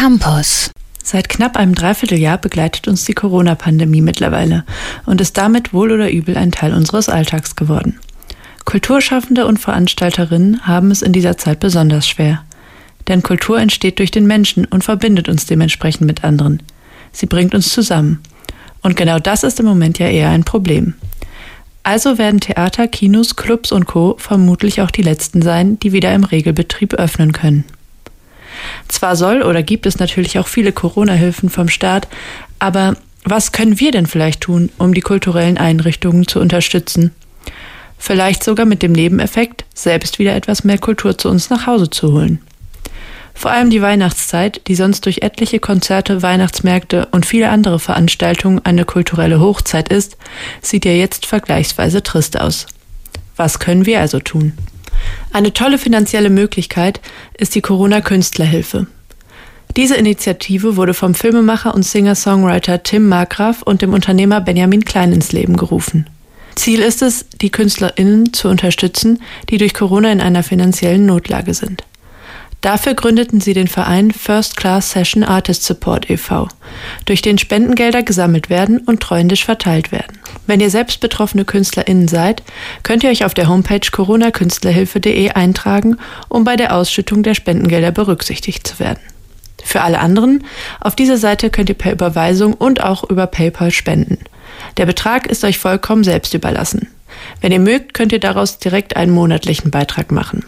Campus. Seit knapp einem Dreivierteljahr begleitet uns die Corona-Pandemie mittlerweile und ist damit wohl oder übel ein Teil unseres Alltags geworden. Kulturschaffende und Veranstalterinnen haben es in dieser Zeit besonders schwer. Denn Kultur entsteht durch den Menschen und verbindet uns dementsprechend mit anderen. Sie bringt uns zusammen. Und genau das ist im Moment ja eher ein Problem. Also werden Theater, Kinos, Clubs und Co. vermutlich auch die letzten sein, die wieder im Regelbetrieb öffnen können. Zwar soll oder gibt es natürlich auch viele Corona-Hilfen vom Staat, aber was können wir denn vielleicht tun, um die kulturellen Einrichtungen zu unterstützen? Vielleicht sogar mit dem Nebeneffekt, selbst wieder etwas mehr Kultur zu uns nach Hause zu holen. Vor allem die Weihnachtszeit, die sonst durch etliche Konzerte, Weihnachtsmärkte und viele andere Veranstaltungen eine kulturelle Hochzeit ist, sieht ja jetzt vergleichsweise trist aus. Was können wir also tun? Eine tolle finanzielle Möglichkeit ist die Corona-Künstlerhilfe. Diese Initiative wurde vom Filmemacher und Singer-Songwriter Tim Markgraf und dem Unternehmer Benjamin Klein ins Leben gerufen. Ziel ist es, die KünstlerInnen zu unterstützen, die durch Corona in einer finanziellen Notlage sind. Dafür gründeten sie den Verein First Class Session Artist Support e.V., durch den Spendengelder gesammelt werden und treuendisch verteilt werden. Wenn ihr selbst betroffene KünstlerInnen seid, könnt ihr euch auf der Homepage coronakünstlerhilfe.de eintragen, um bei der Ausschüttung der Spendengelder berücksichtigt zu werden. Für alle anderen, auf dieser Seite könnt ihr per Überweisung und auch über PayPal spenden. Der Betrag ist euch vollkommen selbst überlassen. Wenn ihr mögt, könnt ihr daraus direkt einen monatlichen Beitrag machen.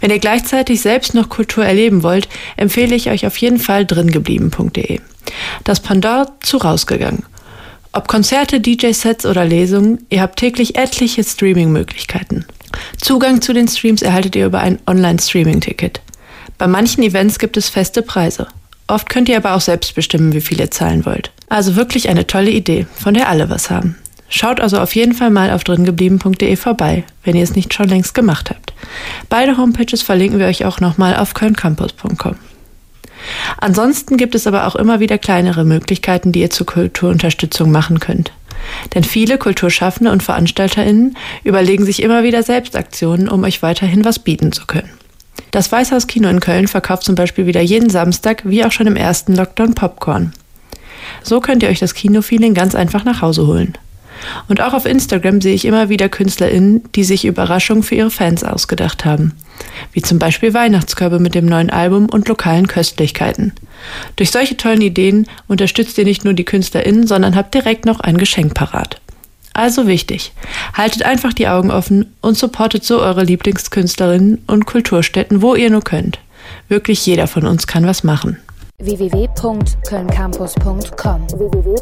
Wenn ihr gleichzeitig selbst noch Kultur erleben wollt, empfehle ich euch auf jeden Fall dringeblieben.de. Das Pendant zu rausgegangen. Ob Konzerte, DJ-Sets oder Lesungen, ihr habt täglich etliche Streaming-Möglichkeiten. Zugang zu den Streams erhaltet ihr über ein Online-Streaming-Ticket. Bei manchen Events gibt es feste Preise. Oft könnt ihr aber auch selbst bestimmen, wie viel ihr zahlen wollt. Also wirklich eine tolle Idee, von der alle was haben. Schaut also auf jeden Fall mal auf dringeblieben.de vorbei, wenn ihr es nicht schon längst gemacht habt. Beide Homepages verlinken wir euch auch nochmal auf kölncampus.com. Ansonsten gibt es aber auch immer wieder kleinere Möglichkeiten, die ihr zur Kulturunterstützung machen könnt. Denn viele Kulturschaffende und VeranstalterInnen überlegen sich immer wieder Selbstaktionen, um euch weiterhin was bieten zu können. Das Weißhaus Kino in Köln verkauft zum Beispiel wieder jeden Samstag, wie auch schon im ersten Lockdown, Popcorn. So könnt ihr euch das Kinofeeling ganz einfach nach Hause holen. Und auch auf Instagram sehe ich immer wieder KünstlerInnen, die sich Überraschungen für ihre Fans ausgedacht haben. Wie zum Beispiel Weihnachtskörbe mit dem neuen Album und lokalen Köstlichkeiten. Durch solche tollen Ideen unterstützt ihr nicht nur die KünstlerInnen, sondern habt direkt noch ein Geschenk parat. Also wichtig, haltet einfach die Augen offen und supportet so eure Lieblingskünstlerinnen und Kulturstätten, wo ihr nur könnt. Wirklich jeder von uns kann was machen www.kölncampus.com www